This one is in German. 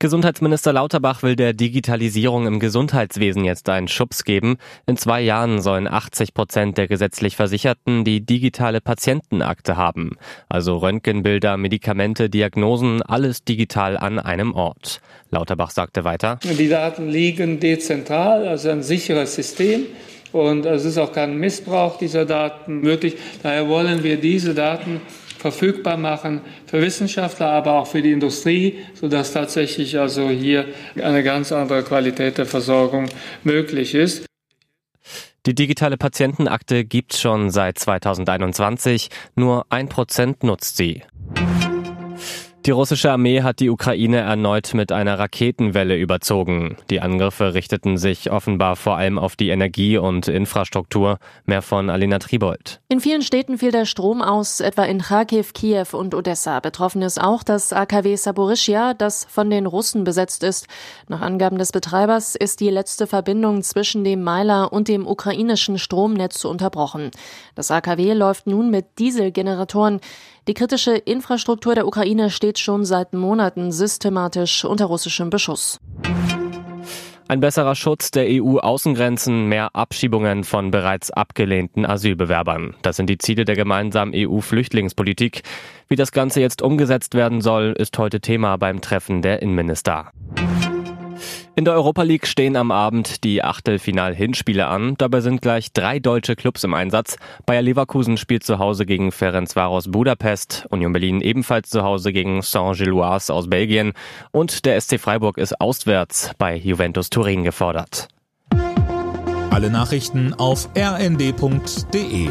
Gesundheitsminister Lauterbach will der Digitalisierung im Gesundheitswesen jetzt einen Schubs geben. In zwei Jahren sollen 80 Prozent der gesetzlich Versicherten die digitale Patientenakte haben. Also Röntgenbilder, Medikamente, Diagnosen, alles digital an einem Ort. Lauterbach sagte weiter. Die Daten liegen dezentral, also ein sicheres System. Und es ist auch kein Missbrauch dieser Daten möglich. Daher wollen wir diese Daten verfügbar machen für Wissenschaftler, aber auch für die Industrie, sodass tatsächlich also hier eine ganz andere Qualität der Versorgung möglich ist. Die digitale Patientenakte gibt's schon seit 2021, nur ein Prozent nutzt sie. Die russische Armee hat die Ukraine erneut mit einer Raketenwelle überzogen. Die Angriffe richteten sich offenbar vor allem auf die Energie- und Infrastruktur. Mehr von Alina Tribold. In vielen Städten fiel der Strom aus, etwa in Kharkiv, Kiew und Odessa. Betroffen ist auch das AKW Saborischia, das von den Russen besetzt ist. Nach Angaben des Betreibers ist die letzte Verbindung zwischen dem Meiler und dem ukrainischen Stromnetz unterbrochen. Das AKW läuft nun mit Dieselgeneratoren. Die kritische Infrastruktur der Ukraine steht schon seit Monaten systematisch unter russischem Beschuss. Ein besserer Schutz der EU-Außengrenzen, mehr Abschiebungen von bereits abgelehnten Asylbewerbern. Das sind die Ziele der gemeinsamen EU-Flüchtlingspolitik. Wie das Ganze jetzt umgesetzt werden soll, ist heute Thema beim Treffen der Innenminister. In der Europa League stehen am Abend die Achtelfinal-Hinspiele an. Dabei sind gleich drei deutsche Clubs im Einsatz. Bayer Leverkusen spielt zu Hause gegen Ferencvaros Budapest, Union Berlin ebenfalls zu Hause gegen Saint-Gilloise aus Belgien und der SC Freiburg ist auswärts bei Juventus Turin gefordert. Alle Nachrichten auf rnd.de